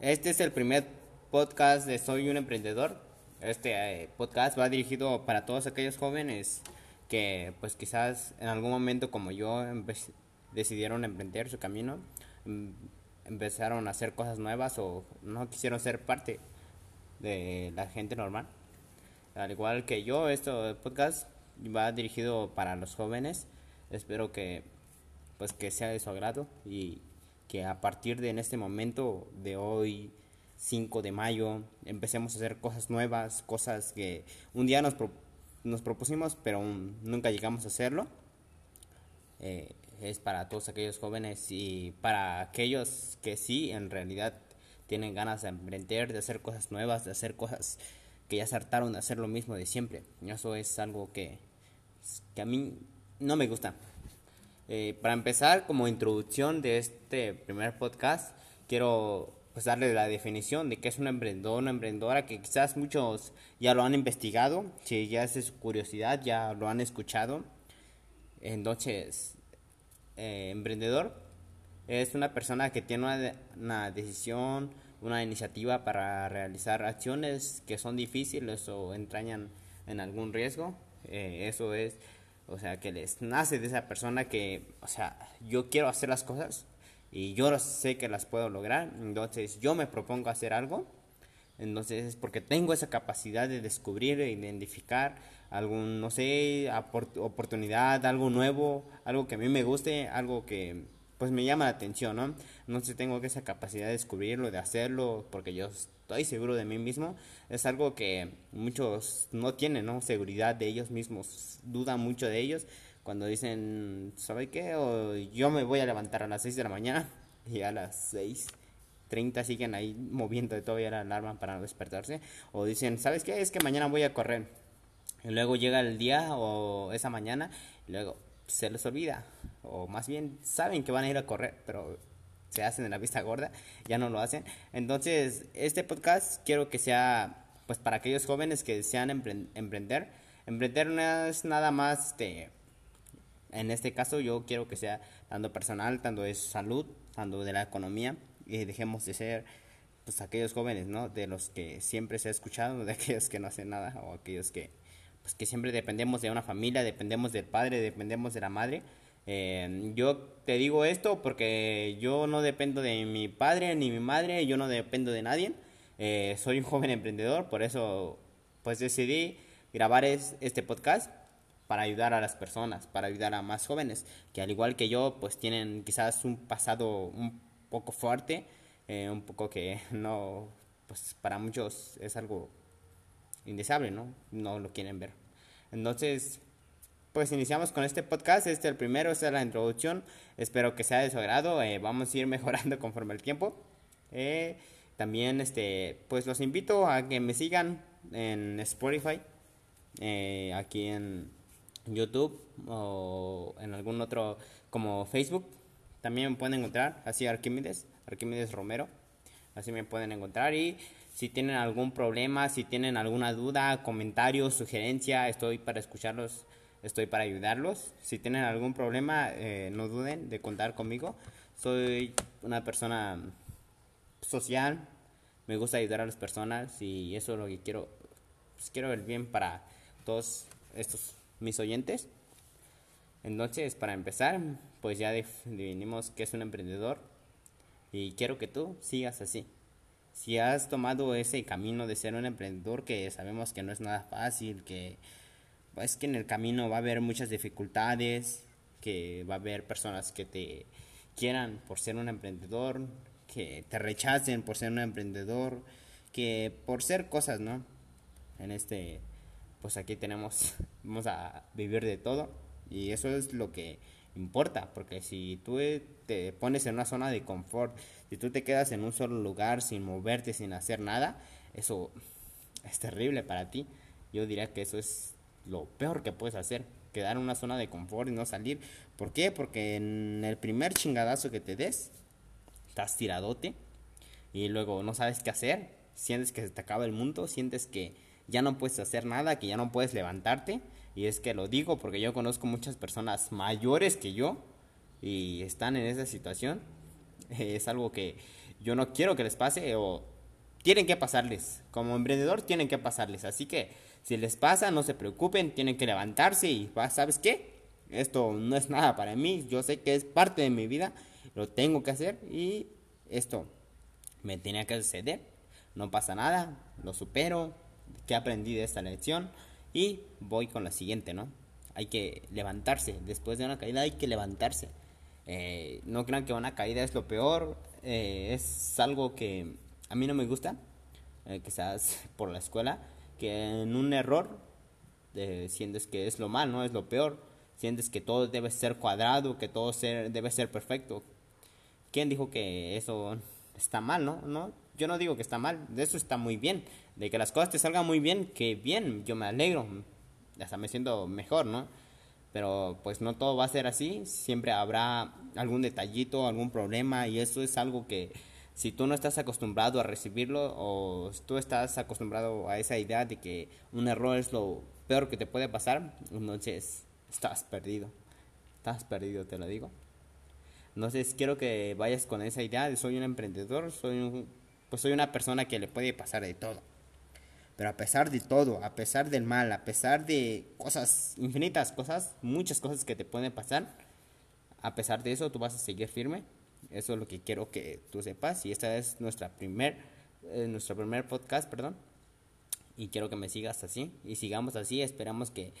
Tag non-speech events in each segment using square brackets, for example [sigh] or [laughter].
Este es el primer podcast de Soy un emprendedor. Este eh, podcast va dirigido para todos aquellos jóvenes que pues quizás en algún momento como yo decidieron emprender su camino, em, empezaron a hacer cosas nuevas o no quisieron ser parte de la gente normal. Al igual que yo, este podcast va dirigido para los jóvenes. Espero que pues que sea de su agrado y que a partir de en este momento de hoy 5 de mayo empecemos a hacer cosas nuevas, cosas que un día nos, nos propusimos pero nunca llegamos a hacerlo. Eh, es para todos aquellos jóvenes y para aquellos que sí en realidad tienen ganas de emprender, de hacer cosas nuevas, de hacer cosas que ya se hartaron de hacer lo mismo de siempre. Y eso es algo que, que a mí no me gusta. Eh, para empezar, como introducción de este primer podcast, quiero pues darle la definición de qué es un emprendedor, una emprendedora, que quizás muchos ya lo han investigado, si ya es su curiosidad, ya lo han escuchado. Entonces, eh, emprendedor es una persona que tiene una, una decisión, una iniciativa para realizar acciones que son difíciles o entrañan en algún riesgo. Eh, eso es, o sea, que les nace de esa persona que, o sea, yo quiero hacer las cosas y yo sé que las puedo lograr, entonces yo me propongo hacer algo, entonces es porque tengo esa capacidad de descubrir e identificar algún, no sé, oportunidad, algo nuevo, algo que a mí me guste, algo que pues me llama la atención, ¿no? Sé, tengo esa capacidad de descubrirlo, de hacerlo, porque yo estoy seguro de mí mismo. Es algo que muchos no tienen, ¿no? Seguridad de ellos mismos, dudan mucho de ellos cuando dicen, ¿sabe qué? O yo me voy a levantar a las 6 de la mañana [laughs] y a las 6.30 siguen ahí moviendo todavía la alarma para no despertarse. O dicen, ¿sabes qué? Es que mañana voy a correr. Y luego llega el día o esa mañana y luego se les olvida. O más bien saben que van a ir a correr, pero se hacen en la vista gorda, ya no lo hacen. Entonces, este podcast quiero que sea pues para aquellos jóvenes que desean emprender. Emprender no es nada más de, en este caso yo quiero que sea tanto personal, tanto de salud, tanto de la economía y dejemos de ser pues aquellos jóvenes, ¿no? De los que siempre se ha escuchado, [laughs] de aquellos que no hacen nada o aquellos que pues que siempre dependemos de una familia, dependemos del padre, dependemos de la madre. Eh, yo te digo esto porque yo no dependo de mi padre ni mi madre, yo no dependo de nadie. Eh, soy un [laughs] joven emprendedor, por eso pues decidí grabar este podcast para ayudar a las personas, para ayudar a más jóvenes que al igual que yo pues tienen quizás un pasado un poco fuerte, eh, un poco que [laughs] no, pues para muchos es algo indeseable, ¿no? No lo quieren ver. Entonces, pues iniciamos con este podcast. Este es el primero, esta es la introducción. Espero que sea de su agrado. Eh, vamos a ir [laughs] mejorando conforme el tiempo. Eh, también, este, pues los invito a que me sigan en Spotify, eh, aquí en YouTube o en algún otro como Facebook. También me pueden encontrar así Arquímedes, Arquímedes Romero. Así me pueden encontrar y si tienen algún problema, si tienen alguna duda, comentario, sugerencia, estoy para escucharlos, estoy para ayudarlos. Si tienen algún problema, eh, no duden de contar conmigo. Soy una persona social, me gusta ayudar a las personas y eso es lo que quiero. Pues quiero el bien para todos estos mis oyentes. Entonces, para empezar, pues ya definimos que es un emprendedor y quiero que tú sigas así si has tomado ese camino de ser un emprendedor, que sabemos que no es nada fácil, que es que en el camino va a haber muchas dificultades, que va a haber personas que te quieran por ser un emprendedor, que te rechacen por ser un emprendedor, que por ser cosas, ¿no? En este, pues aquí tenemos, [laughs] vamos a vivir de todo y eso es lo que importa, porque si tú te pones en una zona de confort, si tú te quedas en un solo lugar sin moverte, sin hacer nada, eso es terrible para ti. Yo diría que eso es lo peor que puedes hacer, quedar en una zona de confort y no salir. ¿Por qué? Porque en el primer chingadazo que te des, estás tiradote y luego no sabes qué hacer, sientes que se te acaba el mundo, sientes que ya no puedes hacer nada, que ya no puedes levantarte y es que lo digo porque yo conozco muchas personas mayores que yo y están en esa situación. [laughs] Es algo que yo no quiero que les pase o tienen que pasarles. Como emprendedor tienen que pasarles. Así que si les pasa, no se preocupen, tienen que levantarse y ¿sabes qué? Esto no es nada para mí, yo sé que es parte de mi vida, lo tengo que hacer y esto me tenía que suceder. No pasa nada, lo supero, que aprendí de esta lección y voy con la siguiente, ¿no? Hay que levantarse, después de una caída hay que levantarse. Eh, no crean que una caída es lo peor, eh, es algo que a mí no me gusta, eh, quizás por la escuela, que en un error sientes que es lo mal, no es lo peor, sientes que todo debe ser cuadrado, que todo debe ser perfecto. ¿Quién dijo que eso está mal, no? no? Yo no digo que está mal, de eso está muy bien, de que las cosas te salgan muy bien, que bien, yo me alegro, hasta me siento mejor, ¿no? Pero pues no todo va a ser así, siempre habrá algún detallito, algún problema y eso es algo que si tú no estás acostumbrado a recibirlo o tú estás acostumbrado a esa idea de que un error es lo peor que te puede pasar, entonces estás perdido. Estás perdido, te lo digo. Entonces quiero que vayas con esa idea de soy un emprendedor, soy un, pues soy una persona que le puede pasar de todo. Pero a pesar de todo, a pesar del mal, a pesar de cosas infinitas, cosas, muchas cosas que te pueden pasar, a pesar de eso tú vas a seguir firme eso es lo que quiero que tú sepas. Y esta es nuestra primer, eh, nuestro primer podcast, perdón. Y quiero que me sigas así. Y sigamos así. Esperamos que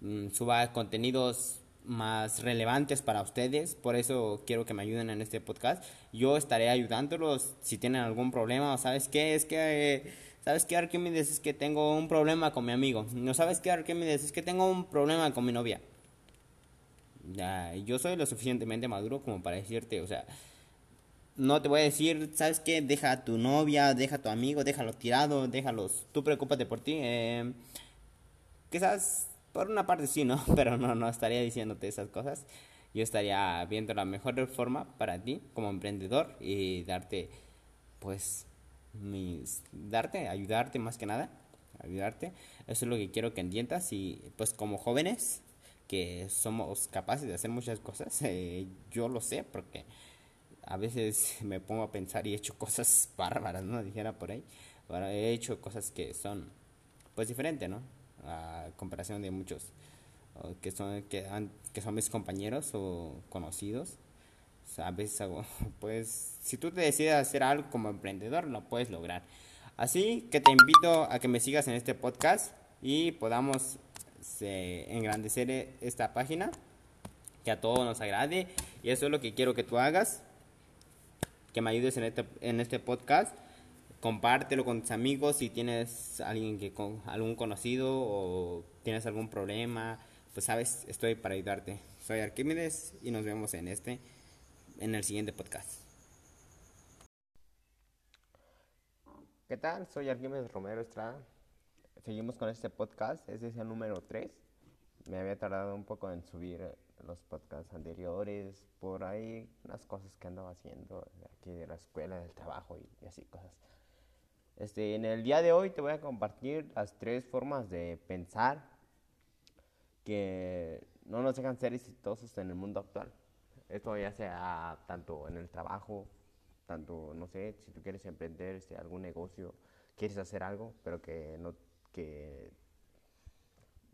mm, suba contenidos más relevantes para ustedes. Por eso quiero que me ayuden en este podcast. Yo estaré ayudándolos si tienen algún problema. ¿Sabes qué? Es que... ¿Sabes qué, Arquímedes? Es que tengo un problema con mi amigo. ¿No sabes qué, Arquímedes? Es que tengo un problema con mi novia. Ya, yo soy lo suficientemente maduro como para decirte, o sea, no te voy a decir, ¿sabes qué? Deja a tu novia, deja a tu amigo, déjalo tirado, déjalos, tú preocúpate por ti. Eh, quizás por una parte sí, ¿no? [laughs] Pero no, no estaría diciéndote esas cosas. Yo estaría viendo la mejor forma para ti como emprendedor y darte, pues, mis, darte, ayudarte más que nada, ayudarte. Eso es lo que quiero que entiendas y pues como jóvenes que somos capaces de hacer muchas cosas, eh, yo lo sé porque a veces [laughs] me pongo a pensar y he hecho cosas [laughs] bárbaras, ¿no? Dijera por ahí. he hecho cosas que son, pues, diferentes, ¿no? A comparación de muchos que son, que, que son mis compañeros o conocidos. a veces [laughs] hago, pues, si tú te decides hacer algo como emprendedor, lo puedes lograr. Así que te invito a que me sigas en este podcast y podamos engrandecer esta página, que a todos nos agrade. Y eso es lo que quiero que tú hagas que me ayudes en este, en este podcast. Compártelo con tus amigos si tienes alguien que con algún conocido o tienes algún problema, pues sabes, estoy para ayudarte. Soy Arquímedes y nos vemos en este en el siguiente podcast. ¿Qué tal? Soy Arquímedes Romero Estrada. Seguimos con este podcast, este es el número 3. Me había tardado un poco en subir los podcasts anteriores, por ahí unas cosas que andaba haciendo aquí de la escuela, del trabajo y, así cosas. Este, en el día de hoy te voy a compartir las tres formas de pensar que no nos dejan ser exitosos en el mundo actual. Esto ya sea tanto en el trabajo, tanto, no sé, si tú quieres emprender este, algún negocio, quieres hacer algo, pero que no que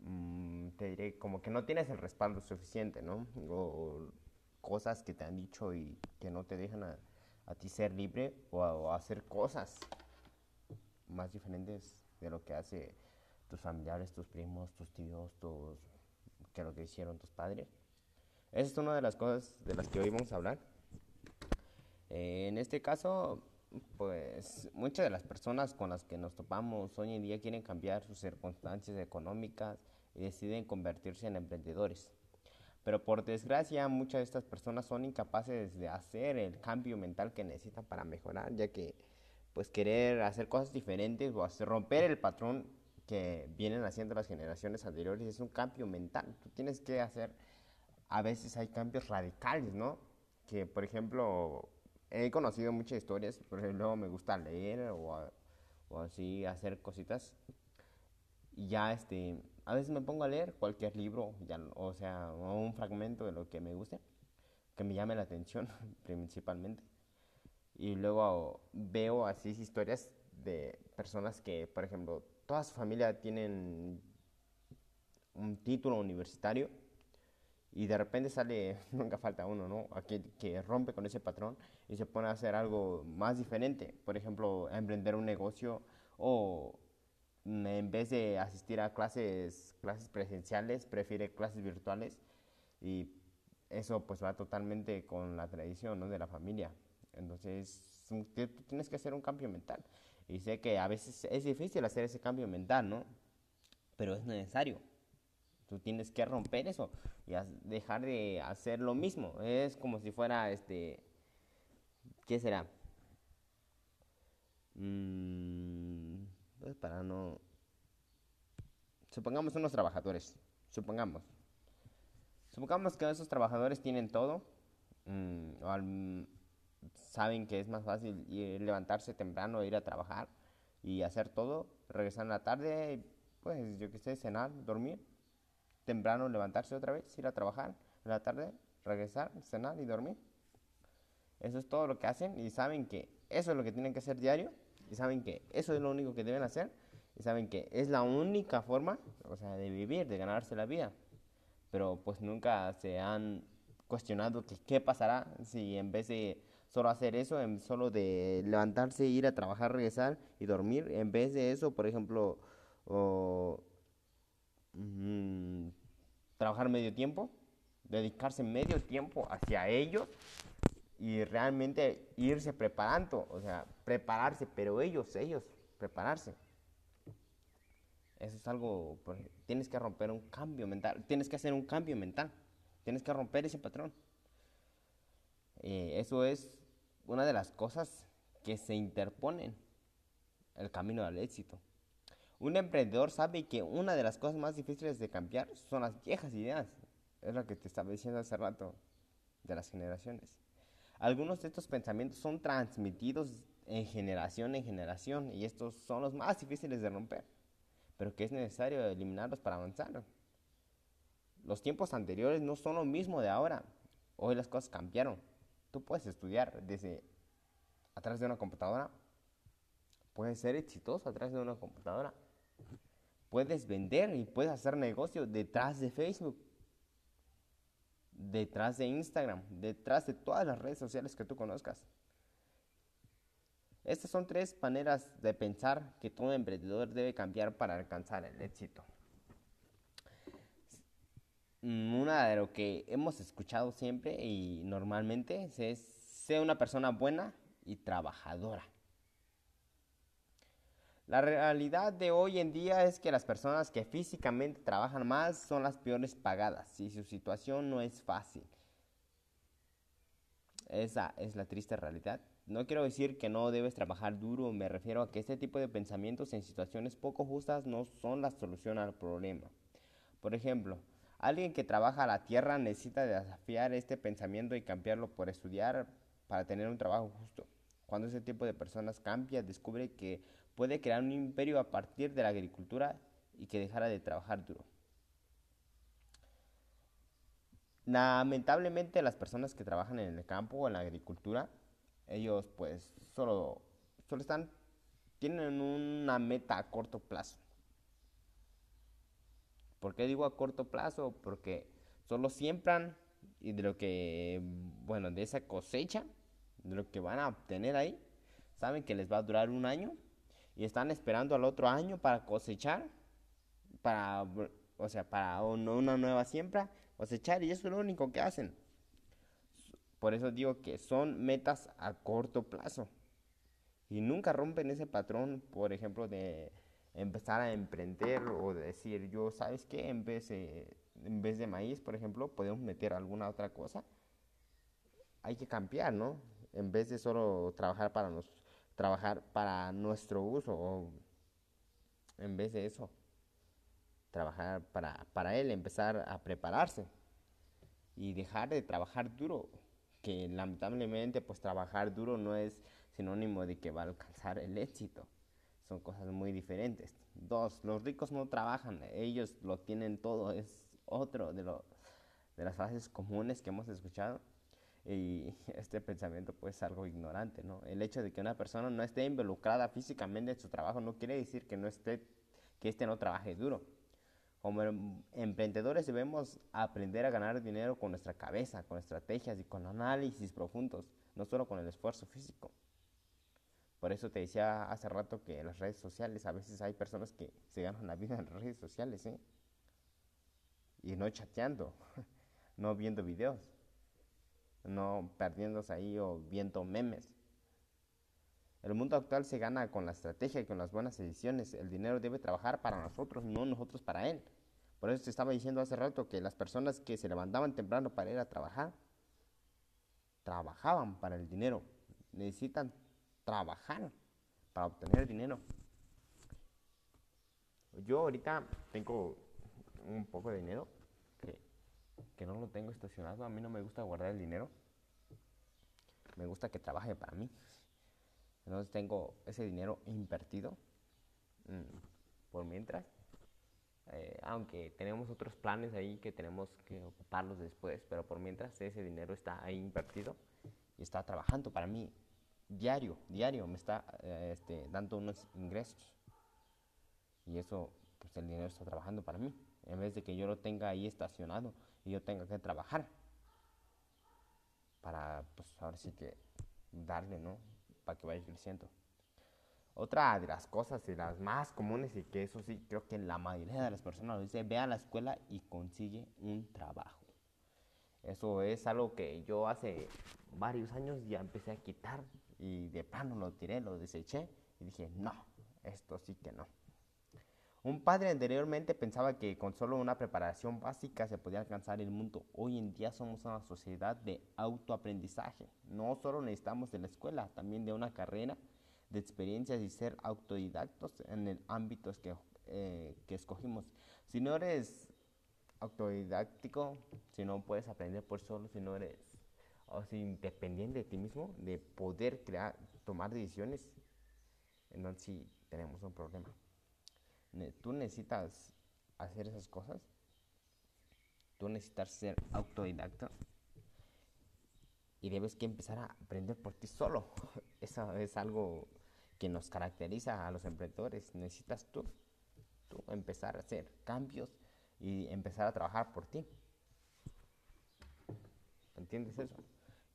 Mm, te diré, como que no tienes el respaldo suficiente, ¿no? O, cosas que te han dicho y que no te dejan a, ti ser libre o, hacer cosas más diferentes de lo que hace tus familiares, tus primos, tus tíos, tus, que lo que hicieron tus padres. Esa es una de las cosas de las que hoy vamos a hablar. Eh, en este caso, pues muchas de las personas con las que nos topamos hoy en día quieren cambiar sus circunstancias económicas y deciden convertirse en emprendedores. Pero por desgracia muchas de estas personas son incapaces de hacer el cambio mental que necesitan para mejorar, ya que pues querer hacer cosas diferentes o romper el patrón que vienen haciendo las generaciones anteriores es un cambio mental. Tú tienes que hacer, a veces hay cambios radicales, ¿no? Que por ejemplo, he conocido muchas historias, por ejemplo, me gusta leer o, así hacer cositas y ya este a veces me pongo a leer cualquier libro, o sea, un fragmento de lo que me guste, que me llame la atención [laughs] principalmente. Y luego veo así historias de personas que, por ejemplo, toda su familia tienen un título universitario y de repente sale, [laughs] nunca falta uno, ¿no? Aquí, que rompe con ese patrón y se pone a hacer algo más diferente. Por ejemplo, a emprender un negocio o en vez de asistir a clases, clases presenciales, prefiere clases virtuales y eso pues va totalmente con la tradición ¿no? de la familia. Entonces, tú tienes que hacer un cambio mental. Y sé que a veces es difícil hacer ese cambio mental, ¿no? Pero es necesario. Tú tienes que romper eso y dejar de hacer lo mismo. Es como si fuera, este, ¿qué será? Mm, pues para no... Supongamos unos trabajadores, supongamos. Supongamos que esos trabajadores tienen todo, mm, saben que es más fácil levantarse temprano, ir a trabajar y hacer todo, regresar en la tarde, pues yo qué sé, cenar, dormir, temprano levantarse otra vez, ir a trabajar, en la tarde regresar, cenar y dormir. Eso es todo lo que hacen y saben que eso es lo que tienen que hacer diario y saben que eso es lo único que deben hacer y saben que es la única forma, o sea, de vivir, de ganarse la vida. Pero pues nunca se han cuestionado que qué pasará si en vez de solo hacer eso, en solo de levantarse, ir a trabajar, regresar y dormir, en vez de eso, por ejemplo, mm, trabajar medio tiempo, dedicarse medio tiempo hacia ellos y realmente irse preparando, o sea, prepararse, pero ellos, ellos, prepararse. Eso es algo, pues, tienes que romper un cambio mental, tienes que hacer un cambio mental, tienes que romper ese patrón. Eh, eso es una de las cosas que se interponen el camino al éxito. Un emprendedor sabe que una de las cosas más difíciles de cambiar son las viejas ideas. Es lo que te estaba diciendo hace rato de las generaciones. Algunos de estos pensamientos son transmitidos en generación en generación y estos son los más difíciles de romper, pero que es necesario eliminarlos para avanzar. Los tiempos anteriores no son lo mismo de ahora. Hoy las cosas cambiaron. Tú puedes estudiar desde atrás de una computadora. Puedes ser exitoso atrás de una computadora. Puedes vender y puedes hacer negocio detrás de Facebook detrás de Instagram, detrás de todas las redes sociales que tú conozcas. Estas son tres maneras de pensar que todo emprendedor debe cambiar para alcanzar el éxito. Una de lo que hemos escuchado siempre y normalmente es ser una persona buena y trabajadora. La realidad de hoy en día es que las personas que físicamente trabajan más son las peores pagadas y su situación no es fácil. Esa es la triste realidad. No quiero decir que no debes trabajar duro, me refiero a que este tipo de pensamientos en situaciones poco justas no son la solución al problema. Por ejemplo, alguien que trabaja la tierra necesita desafiar este pensamiento y cambiarlo por estudiar para tener un trabajo justo. Cuando ese tipo de personas cambia, descubre que puede crear un imperio a partir de la agricultura y que dejara de trabajar duro. Lamentablemente las personas que trabajan en el campo o en la agricultura, ellos pues solo, solo están, tienen una meta a corto plazo. ¿Por qué digo a corto plazo? Porque solo siembran y de lo que, bueno, de esa cosecha de lo que van a obtener ahí, saben que les va a durar un año y están esperando al otro año para cosechar, para, o sea, para una nueva siembra, cosechar y eso es lo único que hacen. Por eso digo que son metas a corto plazo y nunca rompen ese patrón, por ejemplo, de empezar a emprender o decir, yo, ¿sabes qué? En vez de, en vez de maíz, por ejemplo, podemos meter alguna otra cosa. Hay que cambiar, ¿no? en vez de solo trabajar para, nos, trabajar para nuestro uso, o en vez de eso, trabajar para, para él, empezar a prepararse y dejar de trabajar duro, que lamentablemente pues trabajar duro no es sinónimo de que va a alcanzar el éxito. Son cosas muy diferentes. Dos, los ricos no trabajan, ellos lo tienen todo, es otro de, lo, de las frases comunes que hemos escuchado. Y [laughs] este pensamiento pues es algo ignorante, ¿no? El hecho de que una persona no esté involucrada físicamente en su trabajo no quiere decir que no esté, que este no trabaje duro. Como em, emprendedores debemos aprender a ganar dinero con nuestra cabeza, con estrategias y con análisis profundos, no solo con el esfuerzo físico. Por eso te decía hace rato que en las redes sociales a veces hay personas que se ganan la vida en las redes sociales, ¿eh? Y no chateando, [laughs] no viendo videos no perdiéndose ahí o viendo memes. El mundo actual se gana con la estrategia y con las buenas ediciones. El dinero debe trabajar para nosotros, no nosotros para él. Por eso te estaba diciendo hace rato que las personas que se levantaban temprano para ir a trabajar, trabajaban para el dinero. Necesitan trabajar para obtener dinero. Yo ahorita tengo un poco de dinero que no lo tengo estacionado. A mí no me gusta guardar el dinero. Me gusta que trabaje para mí. Entonces tengo ese dinero invertido mm, por mientras. Eh, aunque tenemos otros planes ahí que tenemos que ocuparlos después, pero por mientras ese dinero está ahí invertido y está trabajando para mí diario, diario, me está eh, este, dando unos ingresos. Y eso, pues el dinero está trabajando para mí en vez de que yo lo tenga ahí estacionado y yo tenga que trabajar para, pues ahora sí que darle, ¿no? Para que vaya creciendo. Otra de las cosas y las más comunes y que eso sí creo que la mayoría de las personas lo dice, ve a la escuela y consigue un trabajo. Eso es algo que yo hace varios años ya empecé a quitar y de plano lo tiré, lo deseché y dije, no, esto sí que no. Un padre anteriormente pensaba que con solo una preparación básica se podía alcanzar el mundo. Hoy en día somos una sociedad de autoaprendizaje. No solo necesitamos de la escuela, también de una carrera, de experiencias y ser autodidactos en el ámbito que, eh, que escogimos. Si no eres autodidáctico, si no puedes aprender por solo, si no eres o independiente de ti mismo, de poder crear, tomar decisiones, entonces sí tenemos un problema tú necesitas hacer esas cosas. Tú necesitas ser autodidacta. Y debes que empezar a aprender por ti solo. [laughs] Eso es algo que nos caracteriza a los emprendedores. Necesitas tú, tú empezar a hacer cambios y empezar a trabajar por ti. ¿Entiendes eso?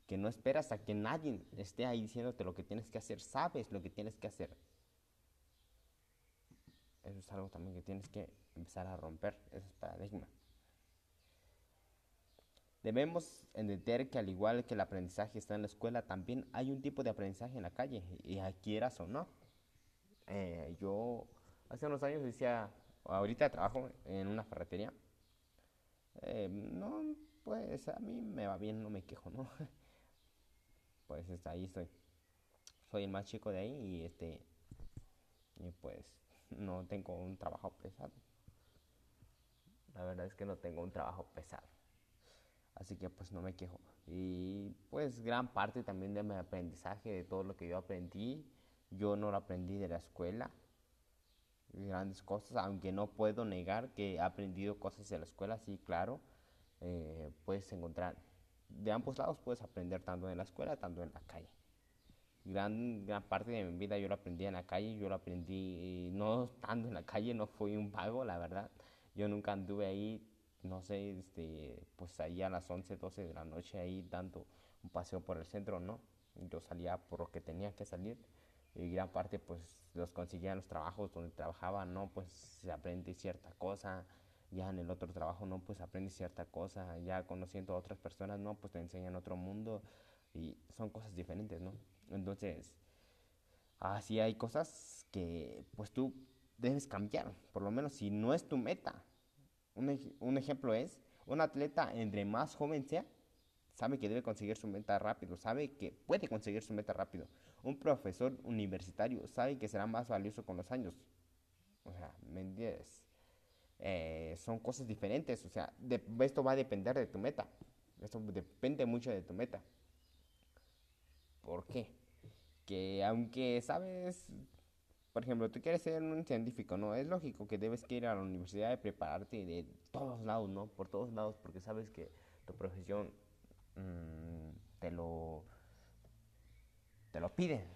Que no esperas a que nadie esté ahí diciéndote lo que tienes que hacer. Sabes lo que tienes que hacer. Es algo también que tienes que empezar a romper, esos paradigmas. Debemos entender que al igual que el aprendizaje está en la escuela, también hay un tipo de aprendizaje en la calle, y quieras o no. Eh, yo hace unos años decía, ahorita trabajo en una ferretería. Eh, no, pues a mí me va bien, no me quejo, ¿no? [laughs] pues ahí estoy. Soy el más chico de ahí y este, y pues no tengo un trabajo pesado. La verdad es que no tengo un trabajo pesado. Así que pues no me quejo. Y pues gran parte también de mi aprendizaje, de todo lo que yo aprendí, yo no lo aprendí de la escuela. Grandes cosas, aunque no puedo negar que he aprendido cosas de la escuela, sí, claro. Eh, puedes encontrar, de ambos lados puedes aprender tanto en la escuela, tanto en la calle gran, gran parte de mi vida yo lo aprendí en la calle, yo lo aprendí no estando en la calle, no fui un vago, la verdad. Yo nunca anduve ahí, no sé, este, pues ahí a las 11, 12 de la noche ahí dando un paseo por el centro, ¿no? Yo salía por lo que tenía que salir y gran parte pues los conseguía en los trabajos donde trabajaba, ¿no? Pues se aprende cierta cosa, ya en el otro trabajo, ¿no? Pues aprende cierta cosa, ya conociendo a otras personas, ¿no? Pues te enseñan otro mundo y son cosas diferentes, ¿no? Entonces, así hay cosas que pues tú debes cambiar, por lo menos si no es tu meta. Un, un ejemplo es, un atleta entre más joven sea, sabe que debe conseguir su meta rápido, sabe que puede conseguir su meta rápido. Un profesor universitario sabe que será más valioso con los años. O sea, ¿me entiendes? Eh, son cosas diferentes, o sea, esto va a depender de tu meta. Esto depende mucho de tu meta. ¿Por qué? Que aunque sabes, por ejemplo, tú quieres ser un científico, ¿no? Es lógico que debes que ir a la universidad y prepararte de todos lados, ¿no? Por todos lados, porque sabes que tu profesión mm, te lo te lo piden.